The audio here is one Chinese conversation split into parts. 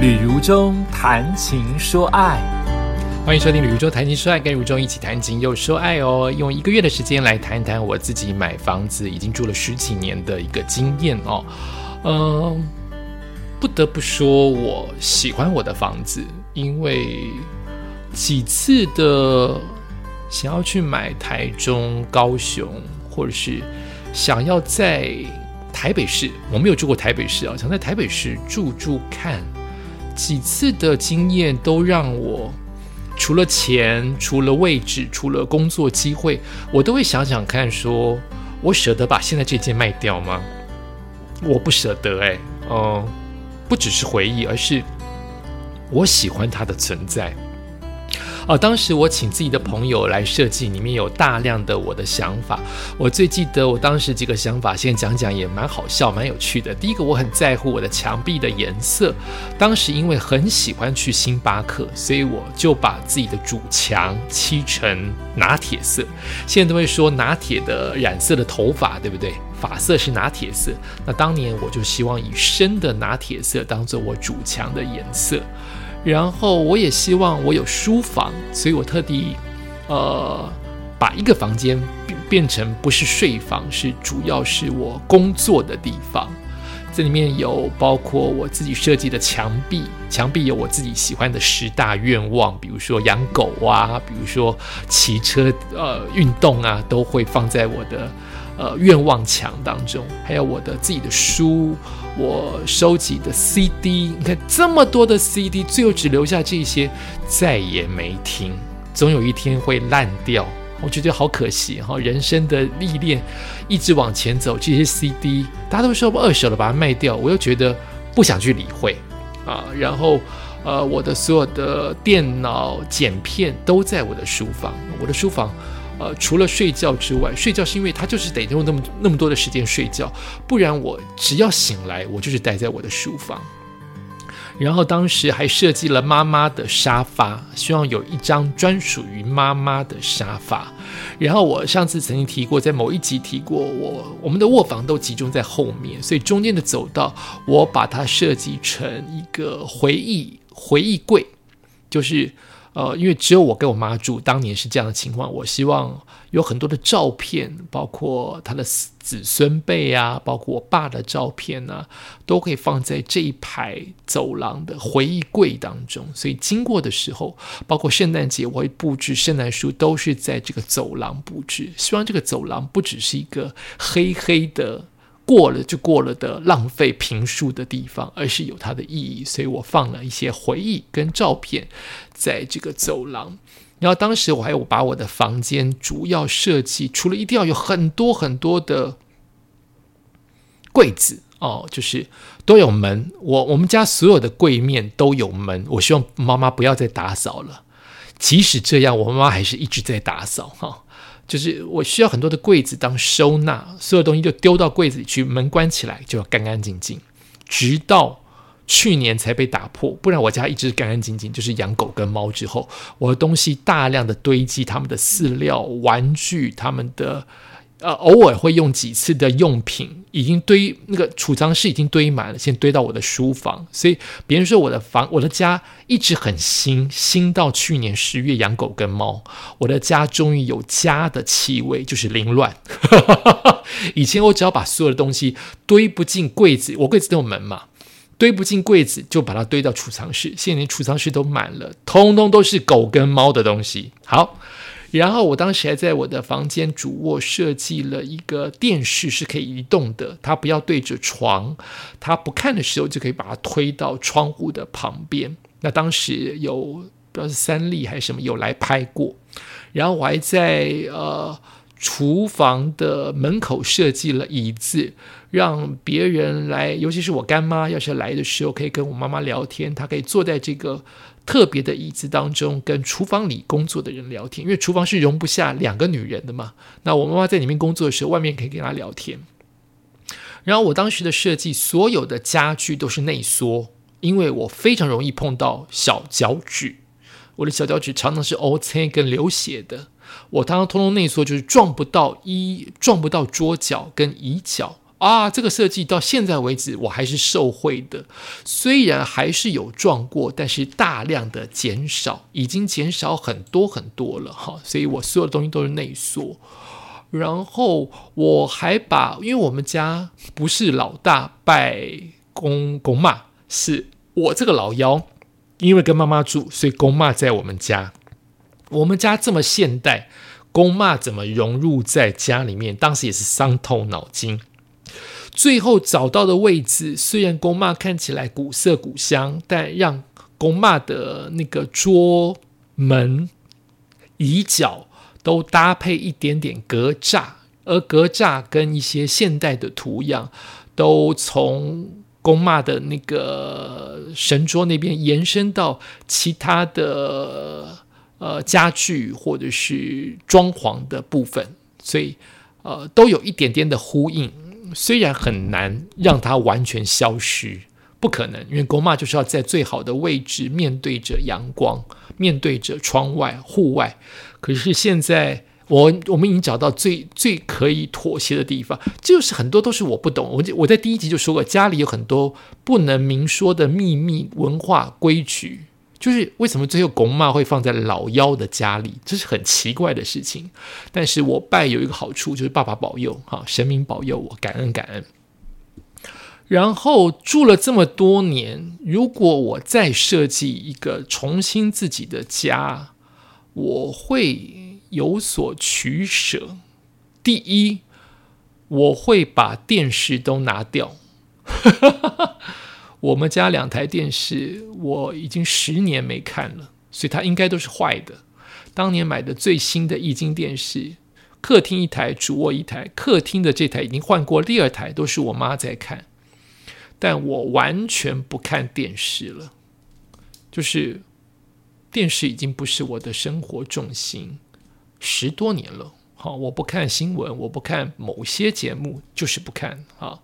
旅如中谈情说爱，欢迎收听《旅如中谈情说爱》，跟如中一起谈情又说爱哦。用一个月的时间来谈一谈我自己买房子已经住了十几年的一个经验哦。嗯，不得不说，我喜欢我的房子，因为几次的想要去买台中、高雄，或者是想要在台北市，我没有住过台北市啊，想在台北市住住看。几次的经验都让我，除了钱，除了位置，除了工作机会，我都会想想看，说我舍得把现在这件卖掉吗？我不舍得，哎，哦，不只是回忆，而是我喜欢它的存在。哦，当时我请自己的朋友来设计，里面有大量的我的想法。我最记得我当时几个想法，现在讲讲也蛮好笑、蛮有趣的。第一个，我很在乎我的墙壁的颜色。当时因为很喜欢去星巴克，所以我就把自己的主墙漆成拿铁色。现在都会说拿铁的染色的头发，对不对？发色是拿铁色。那当年我就希望以深的拿铁色当做我主墙的颜色。然后我也希望我有书房，所以我特地，呃，把一个房间变变成不是睡房，是主要是我工作的地方。这里面有包括我自己设计的墙壁，墙壁有我自己喜欢的十大愿望，比如说养狗啊，比如说骑车呃运动啊，都会放在我的。呃，愿望墙当中，还有我的自己的书，我收集的 CD，你看这么多的 CD，最后只留下这些，再也没听，总有一天会烂掉，我觉得好可惜哈。人生的历练一直往前走，这些 CD 大家都说二手了，把它卖掉，我又觉得不想去理会啊。然后呃，我的所有的电脑剪片都在我的书房，我的书房。呃，除了睡觉之外，睡觉是因为他就是得用那么那么多的时间睡觉，不然我只要醒来，我就是待在我的书房。然后当时还设计了妈妈的沙发，希望有一张专属于妈妈的沙发。然后我上次曾经提过，在某一集提过，我我们的卧房都集中在后面，所以中间的走道我把它设计成一个回忆回忆柜，就是。呃，因为只有我跟我妈住，当年是这样的情况。我希望有很多的照片，包括他的子孙辈啊，包括我爸的照片啊，都可以放在这一排走廊的回忆柜当中。所以经过的时候，包括圣诞节，我会布置圣诞树，都是在这个走廊布置。希望这个走廊不只是一个黑黑的。过了就过了的浪费评述的地方，而是有它的意义，所以我放了一些回忆跟照片在这个走廊。然后当时我还有把我的房间主要设计，除了一定要有很多很多的柜子哦，就是都有门。我我们家所有的柜面都有门。我希望妈妈不要再打扫了，即使这样，我妈妈还是一直在打扫哈。就是我需要很多的柜子当收纳，所有东西就丢到柜子里去，门关起来就要干干净净，直到去年才被打破。不然我家一直干干净净。就是养狗跟猫之后，我的东西大量的堆积，他们的饲料、玩具，他们的。呃，偶尔会用几次的用品，已经堆那个储藏室已经堆满了，先堆到我的书房。所以别人说我的房、我的家一直很新，新到去年十月养狗跟猫，我的家终于有家的气味，就是凌乱。以前我只要把所有的东西堆不进柜子，我柜子都有门嘛，堆不进柜子就把它堆到储藏室。现在连储藏室都满了，通通都是狗跟猫的东西。好。然后我当时还在我的房间主卧设计了一个电视，是可以移动的。它不要对着床，它不看的时候就可以把它推到窗户的旁边。那当时有不知道是三立还是什么有来拍过。然后我还在呃厨房的门口设计了椅子，让别人来，尤其是我干妈要是来的时候，可以跟我妈妈聊天，她可以坐在这个。特别的椅子当中，跟厨房里工作的人聊天，因为厨房是容不下两个女人的嘛。那我妈妈在里面工作的时候，外面可以跟她聊天。然后我当时的设计，所有的家具都是内缩，因为我非常容易碰到小脚趾，我的小脚趾常常是 O C 跟流血的。我常常通通内缩，就是撞不到衣，撞不到桌角跟椅角。啊，这个设计到现在为止我还是受惠的，虽然还是有撞过，但是大量的减少，已经减少很多很多了哈。所以我所有的东西都是内缩。然后我还把，因为我们家不是老大拜公公妈，是我这个老幺，因为跟妈妈住，所以公妈在我们家。我们家这么现代，公妈怎么融入在家里面？当时也是伤透脑筋。最后找到的位置，虽然公妈看起来古色古香，但让公妈的那个桌门椅角。都搭配一点点格栅，而格栅跟一些现代的图样，都从公妈的那个神桌那边延伸到其他的呃家具或者是装潢的部分，所以呃都有一点点的呼应。虽然很难让它完全消失，不可能，因为公妈就是要在最好的位置，面对着阳光，面对着窗外、户外。可是现在，我我们已经找到最最可以妥协的地方，就是很多都是我不懂。我我在第一集就说过，家里有很多不能明说的秘密文化规矩，就是为什么最后公妈会放在老幺的家里，这是很奇怪的事情。但是我拜有一个好处，就是爸爸保佑，哈，神明保佑我，感恩感恩。然后住了这么多年，如果我再设计一个重新自己的家。我会有所取舍。第一，我会把电视都拿掉。我们家两台电视，我已经十年没看了，所以它应该都是坏的。当年买的最新的液晶电视，客厅一台，主卧一台。客厅的这台已经换过，第二台都是我妈在看，但我完全不看电视了，就是。电视已经不是我的生活重心，十多年了。好，我不看新闻，我不看某些节目，就是不看。啊，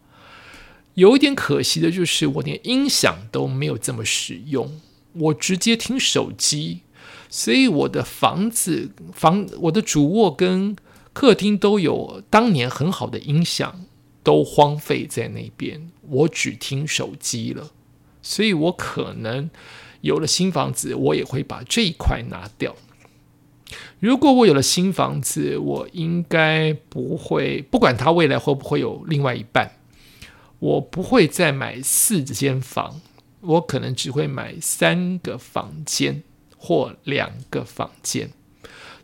有一点可惜的就是，我连音响都没有这么使用，我直接听手机。所以我的房子、房、我的主卧跟客厅都有当年很好的音响，都荒废在那边，我只听手机了。所以我可能。有了新房子，我也会把这一块拿掉。如果我有了新房子，我应该不会，不管它未来会不会有另外一半，我不会再买四间房，我可能只会买三个房间或两个房间。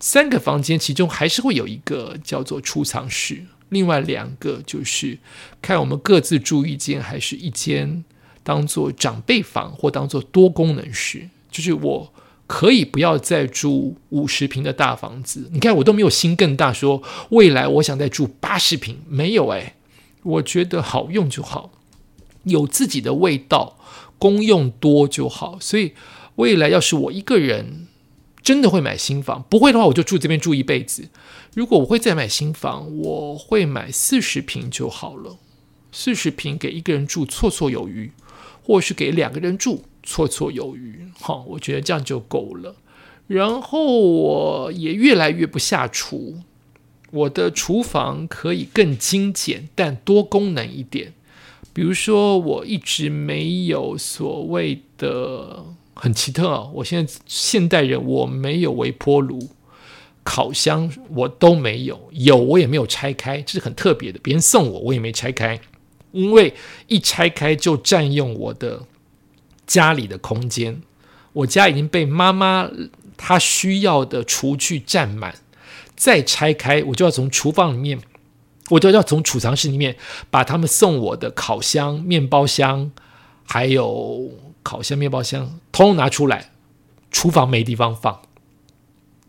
三个房间其中还是会有一个叫做储藏室，另外两个就是看我们各自住一间还是一间。当做长辈房或当做多功能室，就是我可以不要再住五十平的大房子。你看，我都没有心更大，说未来我想再住八十平，没有哎。我觉得好用就好，有自己的味道，功用多就好。所以未来要是我一个人真的会买新房，不会的话我就住这边住一辈子。如果我会再买新房，我会买四十平就好了，四十平给一个人住绰绰有余。或是给两个人住，绰绰有余。好，我觉得这样就够了。然后我也越来越不下厨，我的厨房可以更精简，但多功能一点。比如说，我一直没有所谓的很奇特啊。我现在现代人，我没有微波炉、烤箱，我都没有。有我也没有拆开，这是很特别的。别人送我，我也没拆开。因为一拆开就占用我的家里的空间，我家已经被妈妈她需要的厨具占满，再拆开我就要从厨房里面，我就要从储藏室里面把他们送我的烤箱、面包箱，还有烤箱、面包箱，通通拿出来，厨房没地方放，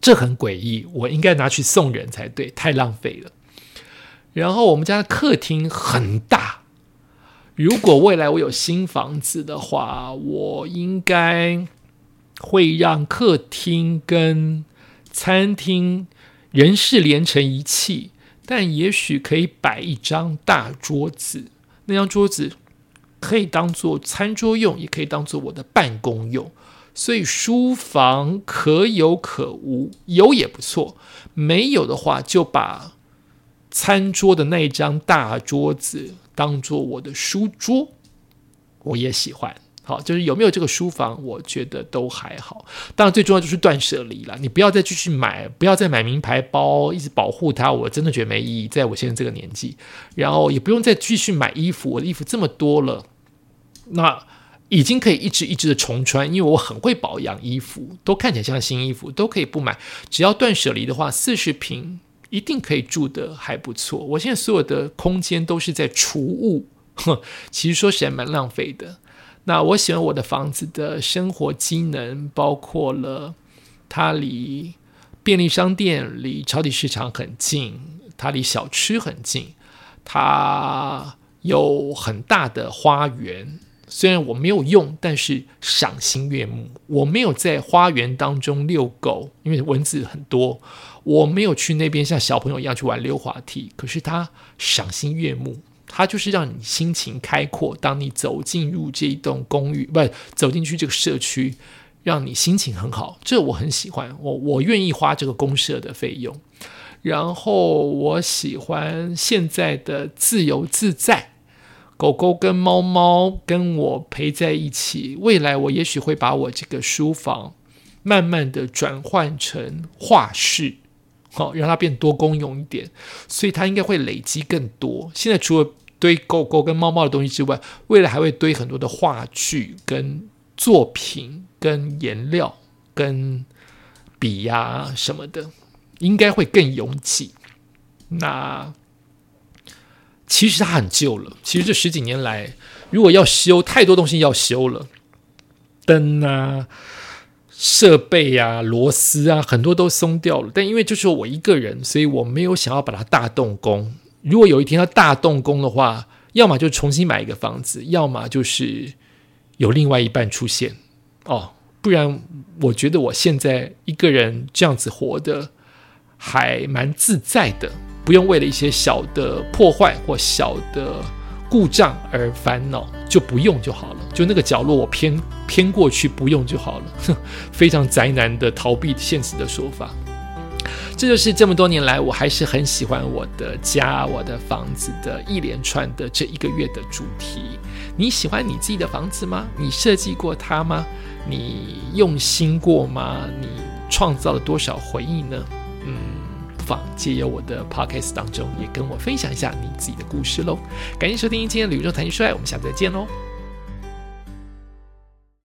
这很诡异，我应该拿去送人才对，太浪费了。然后我们家的客厅很大。如果未来我有新房子的话，我应该会让客厅跟餐厅人事连成一气，但也许可以摆一张大桌子，那张桌子可以当做餐桌用，也可以当做我的办公用。所以书房可有可无，有也不错，没有的话就把餐桌的那张大桌子。当做我的书桌，我也喜欢。好，就是有没有这个书房，我觉得都还好。当然，最重要就是断舍离了。你不要再继续买，不要再买名牌包，一直保护它。我真的觉得没意义，在我现在这个年纪。然后也不用再继续买衣服，我的衣服这么多了，那已经可以一直一直的重穿，因为我很会保养衣服，都看起来像新衣服，都可以不买。只要断舍离的话，四十平一定可以住的还不错。我现在所有的空间都是在储物，哼，其实说起来蛮浪费的。那我喜欢我的房子的生活机能，包括了它离便利商店、离超级市场很近，它离小区很近，它有很大的花园。虽然我没有用，但是赏心悦目。我没有在花园当中遛狗，因为蚊子很多。我没有去那边像小朋友一样去玩溜滑梯，可是它赏心悦目。它就是让你心情开阔。当你走进入这一栋公寓，不走进去这个社区，让你心情很好。这我很喜欢，我我愿意花这个公社的费用。然后我喜欢现在的自由自在，狗狗跟猫猫跟我陪在一起。未来我也许会把我这个书房慢慢的转换成画室。好，让它变多功用一点，所以它应该会累积更多。现在除了堆狗狗跟猫猫的东西之外，未来还会堆很多的话剧、跟作品、跟颜料、跟笔呀什么的，应该会更拥挤。那其实它很旧了。其实这十几年来，如果要修，太多东西要修了，灯啊、设备呀、螺丝啊，很多都松掉了。但因为就是我一个人，所以我没有想要把它大动工。如果有一天要大动工的话，要么就重新买一个房子，要么就是有另外一半出现哦，不然我觉得我现在一个人这样子活的还蛮自在的，不用为了一些小的破坏或小的故障而烦恼，就不用就好了。就那个角落我偏偏过去不用就好了，非常宅男的逃避现实的说法。这就是这么多年来，我还是很喜欢我的家、我的房子的一连串的这一个月的主题。你喜欢你自己的房子吗？你设计过它吗？你用心过吗？你创造了多少回忆呢？嗯，不妨借由我的 podcast 当中，也跟我分享一下你自己的故事喽。感谢收听今天的旅游谈情说爱，我们下次再见喽。